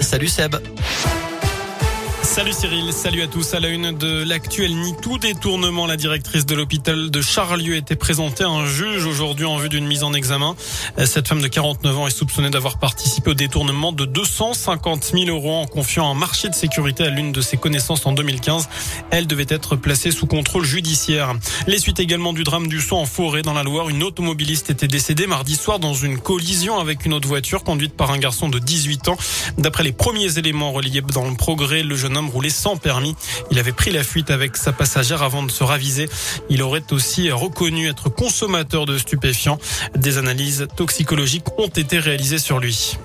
Salut Seb. Salut Cyril, salut à tous. À la une de l'actuel tout détournement, la directrice de l'hôpital de Charlieu était présentée à un juge aujourd'hui en vue d'une mise en examen. Cette femme de 49 ans est soupçonnée d'avoir participé au détournement de 250 000 euros en confiant un marché de sécurité à l'une de ses connaissances en 2015. Elle devait être placée sous contrôle judiciaire. Les suites également du drame du saut en forêt dans la Loire. Une automobiliste était décédée mardi soir dans une collision avec une autre voiture conduite par un garçon de 18 ans. D'après les premiers éléments reliés dans le progrès, le jeune homme roulé sans permis. Il avait pris la fuite avec sa passagère avant de se raviser. Il aurait aussi reconnu être consommateur de stupéfiants. Des analyses toxicologiques ont été réalisées sur lui.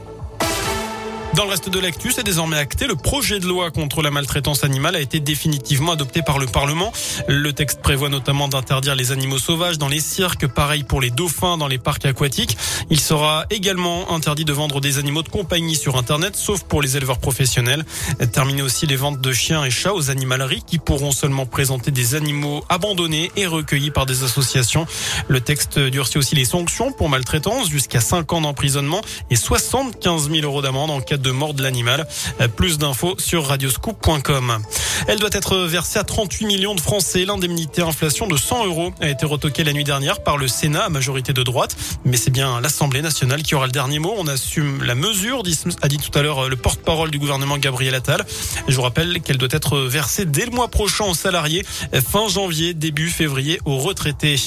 Dans le reste de l'actu, c'est désormais acté. Le projet de loi contre la maltraitance animale a été définitivement adopté par le Parlement. Le texte prévoit notamment d'interdire les animaux sauvages dans les cirques, pareil pour les dauphins dans les parcs aquatiques. Il sera également interdit de vendre des animaux de compagnie sur Internet, sauf pour les éleveurs professionnels. Terminer aussi les ventes de chiens et chats aux animaleries qui pourront seulement présenter des animaux abandonnés et recueillis par des associations. Le texte durcit aussi les sanctions pour maltraitance jusqu'à 5 ans d'emprisonnement et 75 000 euros d'amende en cas de mort de l'animal. Plus d'infos sur radioscoop.com. Elle doit être versée à 38 millions de Français. L'indemnité inflation de 100 euros a été retoquée la nuit dernière par le Sénat à majorité de droite. Mais c'est bien l'Assemblée nationale qui aura le dernier mot. On assume la mesure, a dit tout à l'heure le porte-parole du gouvernement Gabriel Attal. Je vous rappelle qu'elle doit être versée dès le mois prochain aux salariés, fin janvier, début février aux retraités.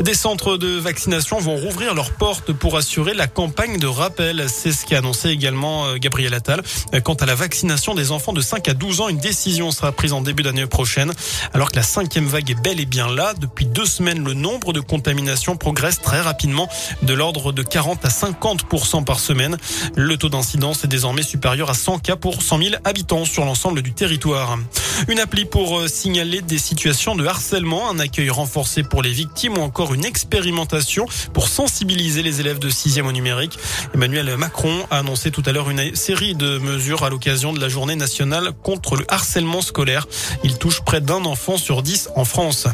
Des centres de vaccination vont rouvrir leurs portes pour assurer la campagne de rappel. C'est ce qu'a annoncé également euh, Gabriel Attal. Quant à la vaccination des enfants de 5 à 12 ans, une décision sera prise en début d'année prochaine. Alors que la cinquième vague est bel et bien là, depuis deux semaines, le nombre de contaminations progresse très rapidement, de l'ordre de 40 à 50% par semaine. Le taux d'incidence est désormais supérieur à 100 cas pour 100 000 habitants sur l'ensemble du territoire. Une appli pour euh, signaler des situations de harcèlement, un accueil renforcé pour les victimes ou encore une expérimentation pour sensibiliser les élèves de 6e au numérique. Emmanuel Macron a annoncé tout à l'heure une série de mesures à l'occasion de la journée nationale contre le harcèlement scolaire. Il touche près d'un enfant sur dix en France.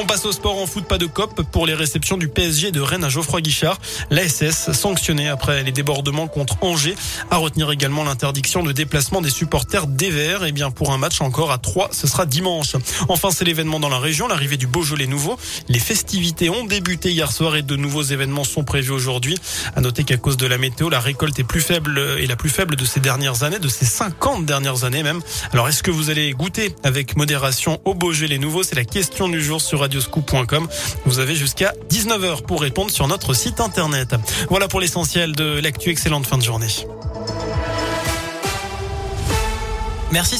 On passe au sport en foot, pas de cop pour les réceptions du PSG de Rennes à Geoffroy Guichard. L'ASS sanctionné après les débordements contre Angers. À retenir également l'interdiction de déplacement des supporters des Verts. Et eh bien pour un match encore à 3, ce sera dimanche. Enfin, c'est l'événement dans la région, l'arrivée du Beaujolais nouveau. Les festivités ont débuté hier soir et de nouveaux événements sont prévus aujourd'hui. À noter qu'à cause de la météo, la récolte est plus faible et la plus faible de ces dernières années, de ces 50 dernières années même. Alors est-ce que vous allez goûter avec modération au Beaujolais nouveau? C'est la question du jour sur Vous avez jusqu'à 19h pour répondre sur notre site internet. Voilà pour l'essentiel de l'actu. Excellente fin de journée. Merci.